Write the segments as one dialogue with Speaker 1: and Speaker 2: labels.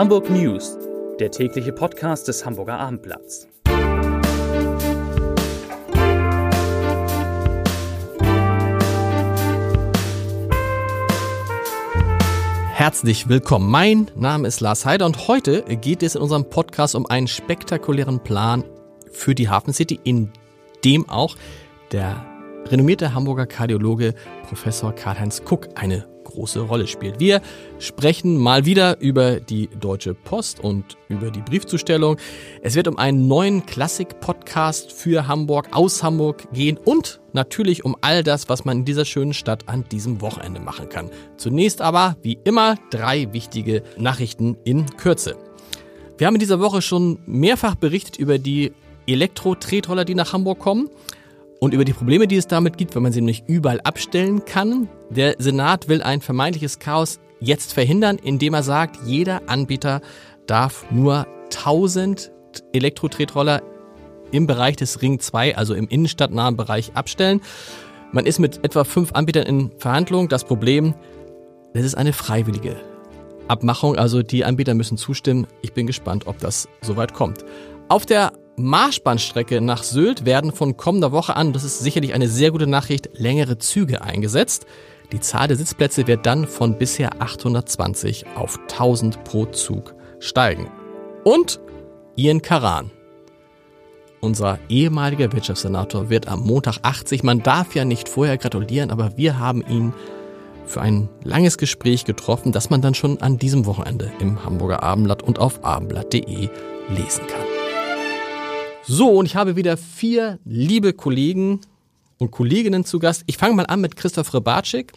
Speaker 1: Hamburg News, der tägliche Podcast des Hamburger Abendblatts.
Speaker 2: Herzlich willkommen. Mein Name ist Lars Heider und heute geht es in unserem Podcast um einen spektakulären Plan für die Hafen City, in dem auch der renommierte Hamburger Kardiologe Professor Karl-Heinz Kuck eine große Rolle spielt. Wir sprechen mal wieder über die Deutsche Post und über die Briefzustellung. Es wird um einen neuen Klassik-Podcast für Hamburg, aus Hamburg gehen und natürlich um all das, was man in dieser schönen Stadt an diesem Wochenende machen kann. Zunächst aber, wie immer, drei wichtige Nachrichten in Kürze. Wir haben in dieser Woche schon mehrfach berichtet über die Elektro-Tretroller, die nach Hamburg kommen und über die Probleme, die es damit gibt, wenn man sie nicht überall abstellen kann. Der Senat will ein vermeintliches Chaos jetzt verhindern, indem er sagt, jeder Anbieter darf nur 1000 Elektro-Tretroller im Bereich des Ring 2, also im innenstadtnahen Bereich, abstellen. Man ist mit etwa fünf Anbietern in Verhandlung. Das Problem, es ist eine freiwillige Abmachung, also die Anbieter müssen zustimmen. Ich bin gespannt, ob das soweit kommt. Auf der Marschbahnstrecke nach Sylt werden von kommender Woche an, das ist sicherlich eine sehr gute Nachricht, längere Züge eingesetzt. Die Zahl der Sitzplätze wird dann von bisher 820 auf 1000 pro Zug steigen. Und Ian Karan, unser ehemaliger Wirtschaftssenator, wird am Montag 80. Man darf ja nicht vorher gratulieren, aber wir haben ihn für ein langes Gespräch getroffen, das man dann schon an diesem Wochenende im Hamburger Abendblatt und auf abendblatt.de lesen kann. So, und ich habe wieder vier liebe Kollegen und Kolleginnen zu Gast. Ich fange mal an mit Christoph Rebatschik,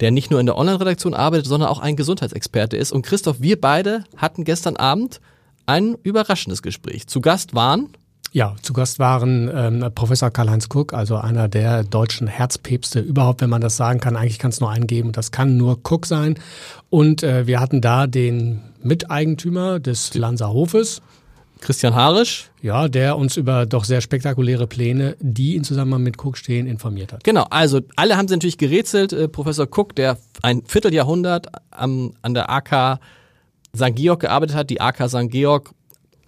Speaker 2: der nicht nur in der Online-Redaktion arbeitet, sondern auch ein Gesundheitsexperte ist. Und Christoph, wir beide hatten gestern Abend ein überraschendes Gespräch. Zu Gast waren
Speaker 3: ja, zu Gast waren ähm, Professor Karl-Heinz Cook, also einer der deutschen Herzpäpste überhaupt, wenn man das sagen kann. Eigentlich kann es nur einen geben, das kann nur Cook sein. Und äh, wir hatten da den Miteigentümer des Lanser Hofes,
Speaker 2: Christian Harisch.
Speaker 3: Ja, der uns über doch sehr spektakuläre Pläne, die in Zusammenhang mit Cook stehen, informiert hat.
Speaker 2: Genau, also alle haben sie natürlich gerätselt. Äh, Professor Cook, der ein Vierteljahrhundert am, an der AK St. Georg gearbeitet hat, die AK St. Georg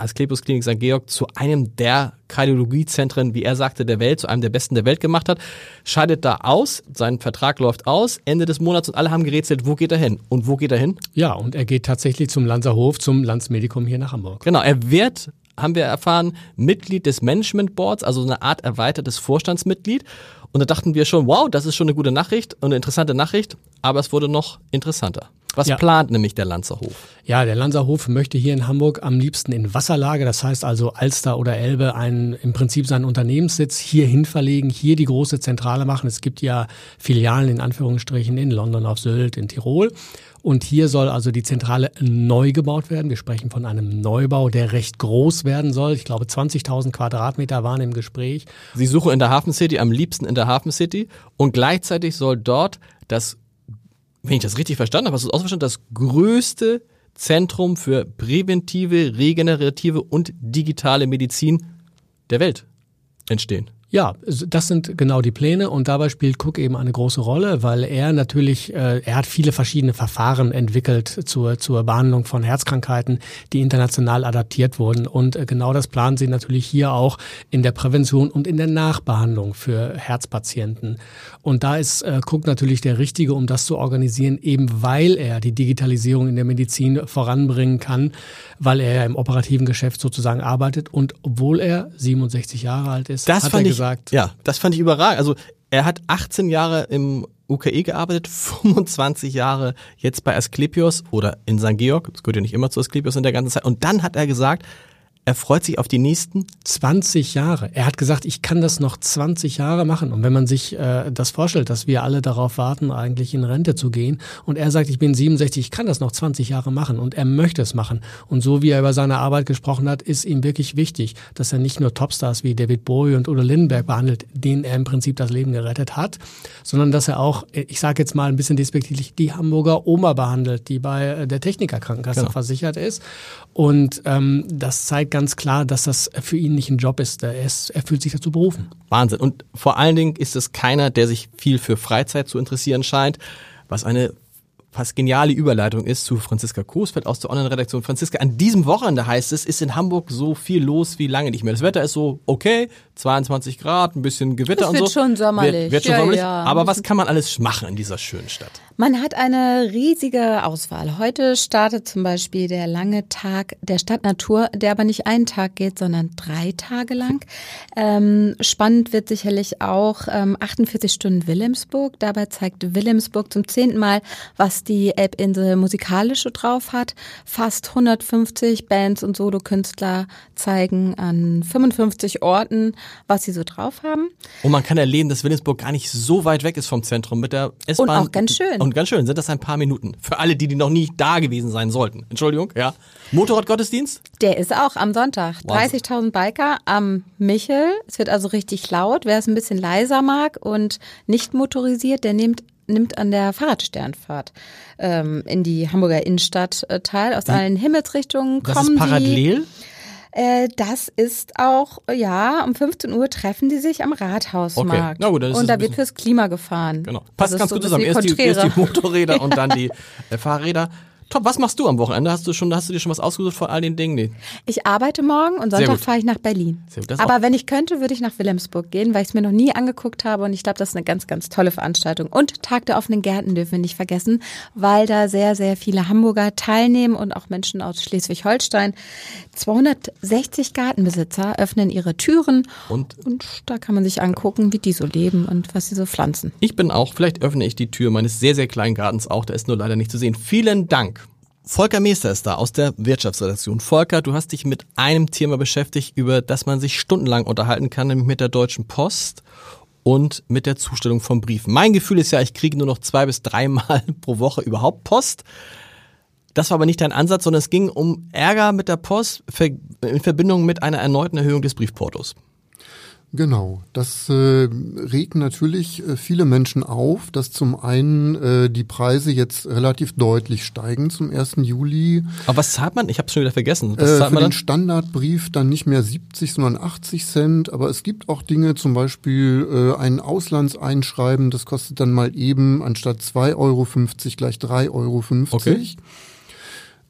Speaker 2: Asklepios Klinik St. Georg zu einem der Kardiologiezentren, wie er sagte, der Welt, zu einem der besten der Welt gemacht hat, scheidet da aus, sein Vertrag läuft aus, Ende des Monats und alle haben gerätselt, wo geht er hin? Und wo geht er hin?
Speaker 3: Ja, und er geht tatsächlich zum Lanzerhof, zum Landsmedikum hier nach Hamburg.
Speaker 2: Genau, er wird haben wir erfahren, Mitglied des Management Boards, also eine Art erweitertes Vorstandsmitglied. Und da dachten wir schon, wow, das ist schon eine gute Nachricht und eine interessante Nachricht, aber es wurde noch interessanter. Was ja. plant nämlich der Lanzerhof?
Speaker 3: Ja, der Lanzerhof möchte hier in Hamburg am liebsten in Wasserlage, das heißt also Alster oder Elbe, einen, im Prinzip seinen Unternehmenssitz hierhin verlegen, hier die große Zentrale machen. Es gibt ja Filialen in Anführungsstrichen in London, auf Sylt, in Tirol. Und hier soll also die Zentrale neu gebaut werden. Wir sprechen von einem Neubau, der recht groß werden soll. Ich glaube, 20.000 Quadratmeter waren im Gespräch.
Speaker 2: Sie suchen in der Hafen City, am liebsten in der Hafen City. Und gleichzeitig soll dort das wenn ich das richtig verstanden habe, hast du es ausverstanden, das größte Zentrum für präventive, regenerative und digitale Medizin der Welt entstehen.
Speaker 3: Ja, das sind genau die Pläne und dabei spielt Cook eben eine große Rolle, weil er natürlich, äh, er hat viele verschiedene Verfahren entwickelt zur, zur Behandlung von Herzkrankheiten, die international adaptiert wurden und äh, genau das planen sie natürlich hier auch in der Prävention und in der Nachbehandlung für Herzpatienten. Und da ist äh, Cook natürlich der Richtige, um das zu organisieren, eben weil er die Digitalisierung in der Medizin voranbringen kann, weil er im operativen Geschäft sozusagen arbeitet und obwohl er 67 Jahre alt ist,
Speaker 2: das hat er gesagt. Ja, das fand ich überragend. Also er hat 18 Jahre im UKE gearbeitet, 25 Jahre jetzt bei Asklepios oder in St. Georg, das gehört ja nicht immer zu Asklepios in der ganzen Zeit. Und dann hat er gesagt, er freut sich auf die nächsten
Speaker 3: 20 Jahre. Er hat gesagt, ich kann das noch 20 Jahre machen. Und wenn man sich äh, das vorstellt, dass wir alle darauf warten, eigentlich in Rente zu gehen, und er sagt, ich bin 67, ich kann das noch 20 Jahre machen und er möchte es machen. Und so wie er über seine Arbeit gesprochen hat, ist ihm wirklich wichtig, dass er nicht nur Topstars wie David Bowie und Udo Lindenberg behandelt, denen er im Prinzip das Leben gerettet hat, sondern dass er auch, ich sage jetzt mal ein bisschen despektierlich, die Hamburger Oma behandelt, die bei der Technikerkrankenkasse genau. versichert ist. Und ähm, das zeigt ganz klar, dass das für ihn nicht ein Job ist. Er, ist, er fühlt sich dazu berufen.
Speaker 2: Wahnsinn. Und vor allen Dingen ist es keiner, der sich viel für Freizeit zu interessieren scheint, was eine fast geniale Überleitung ist zu Franziska Coesfeld aus der Online-Redaktion. Franziska, an diesem Wochenende heißt es, ist in Hamburg so viel los wie lange nicht mehr. Das Wetter ist so okay, 22 Grad, ein bisschen Gewitter
Speaker 4: Es
Speaker 2: und
Speaker 4: wird
Speaker 2: so.
Speaker 4: schon sommerlich.
Speaker 2: Wird, wird schon
Speaker 4: Ja,
Speaker 2: sommerlich.
Speaker 4: ja.
Speaker 2: Aber was kann man alles machen in dieser schönen Stadt?
Speaker 4: Man hat eine riesige Auswahl. Heute startet zum Beispiel der lange Tag der Stadtnatur, der aber nicht einen Tag geht, sondern drei Tage lang. Ähm, spannend wird sicherlich auch ähm, 48 Stunden Wilhelmsburg. Dabei zeigt Wilhelmsburg zum zehnten Mal, was die Elbinsel musikalisch so drauf hat. Fast 150 Bands und Solokünstler zeigen an 55 Orten, was sie so drauf haben.
Speaker 2: Und man kann erleben, dass Wilhelmsburg gar nicht so weit weg ist vom Zentrum mit der S-Bahn.
Speaker 4: Und auch ganz schön.
Speaker 2: Und ganz schön, sind das ein paar Minuten. Für alle, die, die noch nie da gewesen sein sollten. Entschuldigung, ja. Motorradgottesdienst?
Speaker 4: Der ist auch am Sonntag.
Speaker 2: Wahnsinn.
Speaker 4: 30.000 Biker am Michel. Es wird also richtig laut. Wer es ein bisschen leiser mag und nicht motorisiert, der nimmt nimmt an der Fahrradsternfahrt ähm, in die Hamburger Innenstadt äh, teil. Aus allen Himmelsrichtungen
Speaker 2: Das
Speaker 4: kommen
Speaker 2: ist parallel.
Speaker 4: die. Äh, das ist auch, ja, um 15 Uhr treffen die sich am Rathausmarkt.
Speaker 2: Okay. Na gut, dann ist
Speaker 4: und da wird fürs Klima gefahren.
Speaker 2: Genau. Passt ganz
Speaker 4: so
Speaker 2: gut zusammen. Erst die, erst die. Motorräder und dann die äh, Fahrräder. Top, was machst du am Wochenende? Hast du schon, hast du dir schon was ausgesucht von all den Dingen? Nee.
Speaker 4: Ich arbeite morgen und Sonntag fahre ich nach Berlin.
Speaker 2: Sehr gut, das
Speaker 4: Aber wenn ich könnte, würde ich nach Wilhelmsburg gehen, weil ich es mir noch nie angeguckt habe und ich glaube, das ist eine ganz, ganz tolle Veranstaltung. Und Tag der offenen Gärten dürfen wir nicht vergessen, weil da sehr, sehr viele Hamburger teilnehmen und auch Menschen aus Schleswig-Holstein. 260 Gartenbesitzer öffnen ihre Türen
Speaker 2: Und
Speaker 4: und da kann man sich angucken, wie die so leben und was sie so pflanzen.
Speaker 2: ich bin auch, vielleicht öffne ich die Tür meines sehr, sehr kleinen Gartens auch, der ist nur leider nicht zu sehen. Vielen Dank. Volker Meester ist da aus der Wirtschaftsredaktion. Volker, du hast dich mit einem Thema beschäftigt, über das man sich stundenlang unterhalten kann, nämlich mit der Deutschen Post und mit der Zustellung von Briefen. Mein Gefühl ist ja, ich kriege nur noch zwei bis dreimal pro Woche überhaupt Post. Das war aber nicht dein Ansatz, sondern es ging um Ärger mit der Post in Verbindung mit einer erneuten Erhöhung des Briefportos.
Speaker 5: Genau, das äh, regt natürlich äh, viele Menschen auf, dass zum einen äh, die Preise jetzt relativ deutlich steigen zum 1. Juli.
Speaker 2: Aber was zahlt man? Ich habe schon wieder vergessen. Was
Speaker 5: Äh,
Speaker 2: zahlt
Speaker 5: für
Speaker 2: man
Speaker 5: den
Speaker 2: dann?
Speaker 5: Standardbrief dann nicht mehr 70, sondern 80 Cent. Aber es gibt auch Dinge, zum Beispiel äh, ein Auslandseinschreiben, das kostet dann mal eben anstatt 2,50 Euro gleich 3,50 Euro.
Speaker 2: Okay.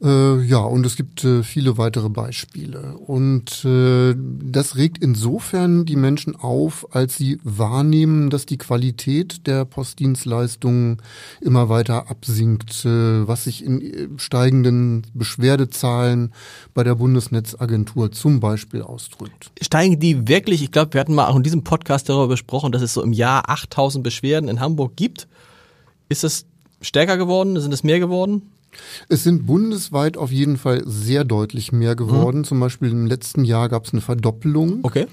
Speaker 5: Äh, ja, und es gibt äh, viele weitere Beispiele. Und äh, das regt insofern die Menschen auf, als sie wahrnehmen, dass die Qualität der Postdienstleistungen immer weiter absinkt, äh, was sich in äh, steigenden Beschwerdezahlen bei der Bundesnetzagentur zum Beispiel ausdrückt.
Speaker 2: Steigen die wirklich? Ich glaube, wir hatten mal auch in diesem Podcast darüber besprochen, dass es so im Jahr 8000 Beschwerden in Hamburg gibt. Ist das stärker geworden? Sind es mehr geworden?
Speaker 5: Es sind bundesweit auf jeden Fall sehr deutlich mehr geworden. Zum Beispiel im letzten Jahr gab es eine Verdoppelung.
Speaker 2: Okay.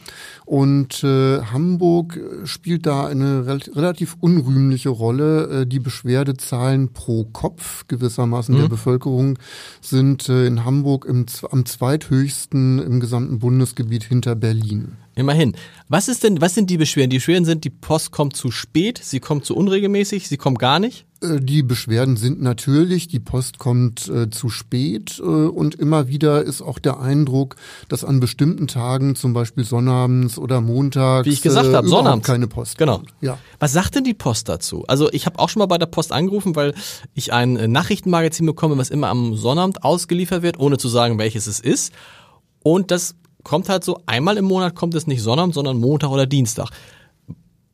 Speaker 5: Und äh, Hamburg spielt da eine rel relativ unrühmliche Rolle. Äh, die Beschwerdezahlen pro Kopf gewissermaßen der Bevölkerung sind äh, in Hamburg im, am zweithöchsten im gesamten Bundesgebiet hinter Berlin.
Speaker 2: Immerhin. Was ist denn, was sind die Beschwerden? Die Beschwerden sind, die Post kommt zu spät, sie kommt zu unregelmäßig, sie kommt gar nicht.
Speaker 5: Äh, Die Beschwerden sind natürlich, die Post kommt äh, zu spät äh, und immer wieder ist auch der Eindruck, dass an bestimmten Tagen, zum Beispiel Sonnabends oder Montags,
Speaker 2: Wie ich gesagt
Speaker 5: äh,
Speaker 2: habe, Sonnabends.
Speaker 5: keine Post
Speaker 2: Genau.
Speaker 5: kommt. Ja.
Speaker 2: Was sagt denn die Post dazu? Also ich habe auch schon mal bei der Post angerufen, weil ich ein äh, Nachrichtenmagazin bekomme, was immer am Sonnabend ausgeliefert wird, ohne zu sagen, welches es ist. Und das kommt halt so, einmal im Monat kommt es nicht Sonnabend, sondern Montag oder Dienstag.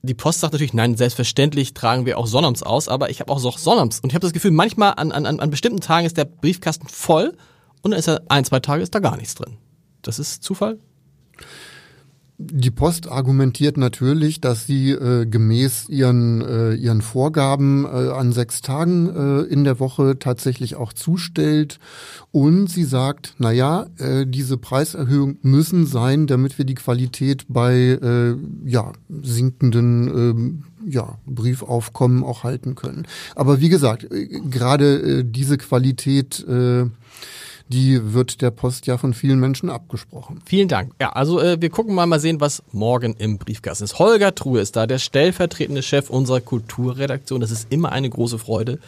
Speaker 2: Die Post sagt natürlich, nein, selbstverständlich tragen wir auch Sonnabends aus, aber ich habe auch so Sonnabends. Und ich habe das Gefühl, manchmal an, an, an bestimmten Tagen ist der Briefkasten voll und dann ist er ein, zwei Tage ist da gar nichts drin. Das ist Zufall?
Speaker 5: Die Post argumentiert natürlich, dass sie äh, gemäß ihren, äh, ihren Vorgaben äh, an sechs Tagen äh, in der Woche tatsächlich auch zustellt. Und sie sagt, na ja, äh, diese Preiserhöhungen müssen sein, damit wir die Qualität bei äh, ja, sinkenden ähm, ja, Briefaufkommen auch halten können. Aber wie gesagt, äh, gerade äh, diese Qualität, äh, die wird der Post ja von vielen Menschen abgesprochen.
Speaker 2: Vielen Dank. Ja, also äh, wir gucken mal mal sehen, was morgen im Briefkasten ist. Holger Truhe ist da, der stellvertretende Chef unserer Kulturredaktion. Das ist immer eine große Freude,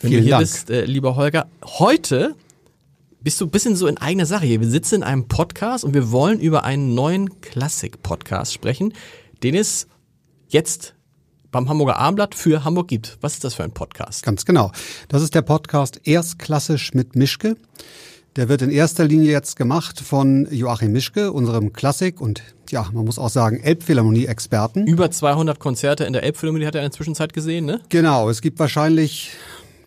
Speaker 2: wenn
Speaker 5: Vielen
Speaker 2: du hier
Speaker 5: Dank.
Speaker 2: bist, äh, lieber Holger. Heute bist du ein bisschen so in eigener Sache hier. Wir sitzen in einem Podcast und wir wollen über einen neuen Klassik-Podcast sprechen, den es jetzt beim Hamburger Abendblatt für Hamburg gibt. Was ist das für ein Podcast?
Speaker 6: Ganz genau. Das ist der Podcast Erstklassisch mit Mischke. Der wird in erster Linie jetzt gemacht von Joachim Mischke, unserem Klassik- und ja, man muss auch sagen Elbphilharmonie-Experten.
Speaker 2: Über 200 Konzerte in der Elbphilharmonie hat er in der Zwischenzeit gesehen, ne?
Speaker 6: Genau, es gibt wahrscheinlich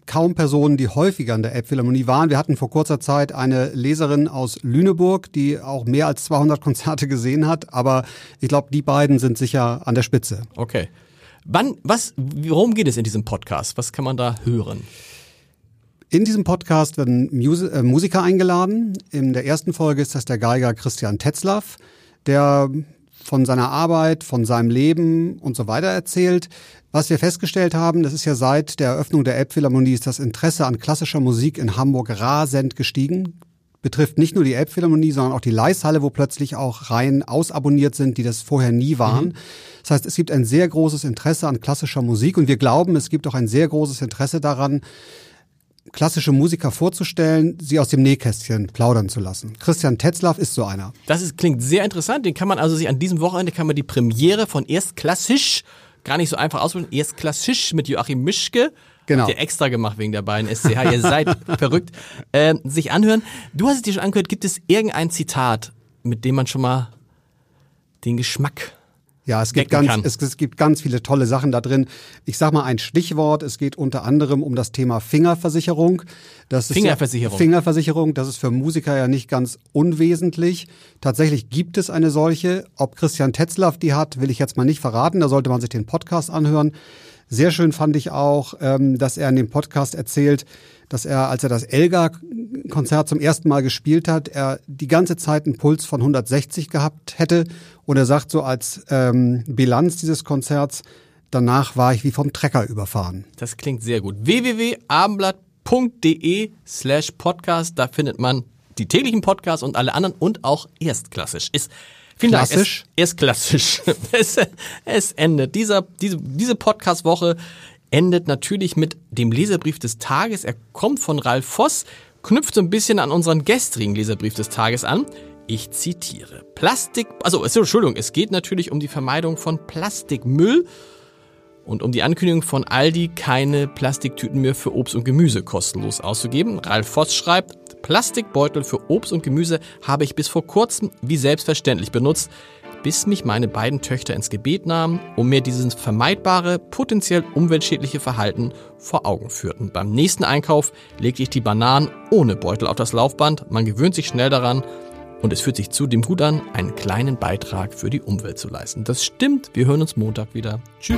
Speaker 6: kaum Personen, die häufiger in der Elbphilharmonie waren. Wir hatten vor kurzer Zeit eine Leserin aus Lüneburg, die auch mehr als 200 Konzerte gesehen hat, aber ich glaube, die beiden sind sicher an der Spitze.
Speaker 2: Okay. Wann, was, worum geht es in diesem Podcast? Was kann man da hören?
Speaker 6: In diesem Podcast werden Musi äh, Musiker eingeladen. In der ersten Folge ist das der Geiger Christian Tetzlaff, der von seiner Arbeit, von seinem Leben und so weiter erzählt. Was wir festgestellt haben, das ist ja seit der Eröffnung der Elbphilharmonie, ist das Interesse an klassischer Musik in Hamburg rasend gestiegen. Betrifft nicht nur die Elbphilharmonie, sondern auch die Leishalle, wo plötzlich auch Reihen ausabonniert sind, die das vorher nie waren. Mhm. Das heißt, es gibt ein sehr großes Interesse an klassischer Musik und wir glauben, es gibt auch ein sehr großes Interesse daran, klassische Musiker vorzustellen, sie aus dem Nähkästchen plaudern zu lassen. Christian Tetzlaff ist so einer.
Speaker 2: Das ist, klingt sehr interessant. Den kann man also sich an diesem Wochenende kann man die Premiere von Erstklassisch gar nicht so einfach ausprobieren. Erstklassisch mit Joachim Mischke.
Speaker 6: Genau.
Speaker 2: Habt ihr extra gemacht wegen der beiden SCH. Ihr seid verrückt. Äh, sich anhören. Du hast es dir schon angehört. Gibt es irgendein Zitat, mit dem man schon mal den Geschmack
Speaker 6: ja, es gibt, ganz, es, es, gibt ganz viele tolle Sachen da drin. Ich sag mal ein Stichwort. Es geht unter anderem um das Thema Fingerversicherung. Das
Speaker 2: Fingerversicherung.
Speaker 6: Ja, Fingerversicherung, das ist für Musiker ja nicht ganz unwesentlich. Tatsächlich gibt es eine solche. Ob Christian Tetzlaff die hat, will ich jetzt mal nicht verraten. Da sollte man sich den Podcast anhören. Sehr schön fand ich auch, ähm, dass er in dem Podcast erzählt, dass er, als er das Elgar-Konzert zum ersten Mal gespielt hat, er die ganze Zeit einen Puls von 160 gehabt hätte. Und er sagt so als ähm, Bilanz dieses Konzerts, danach war ich wie vom Trecker überfahren.
Speaker 2: Das klingt sehr gut. www.abendblatt.de slash podcast, da findet man die täglichen Podcasts und alle anderen und auch erstklassisch. Ist Vielen
Speaker 6: klassisch.
Speaker 2: Dank. Es, ist klassisch. es, es endet. Dieser, diese, diese Podcast-Woche endet natürlich mit dem Leserbrief des Tages. Er kommt von Ralf Voss, knüpft so ein bisschen an unseren gestrigen Leserbrief des Tages an. Ich zitiere. Plastik, also Entschuldigung, es geht natürlich um die Vermeidung von Plastikmüll und um die Ankündigung von Aldi, keine Plastiktüten mehr für Obst und Gemüse kostenlos auszugeben. Ralf Voss schreibt, Plastikbeutel für Obst und Gemüse habe ich bis vor kurzem wie selbstverständlich benutzt bis mich meine beiden Töchter ins Gebet nahmen und mir dieses vermeidbare, potenziell umweltschädliche Verhalten vor Augen führten. Beim nächsten Einkauf legte ich die Bananen ohne Beutel auf das Laufband. Man gewöhnt sich schnell daran und es fühlt sich zudem gut an, einen kleinen Beitrag für die Umwelt zu leisten. Das stimmt. Wir hören uns Montag wieder. Tschüss.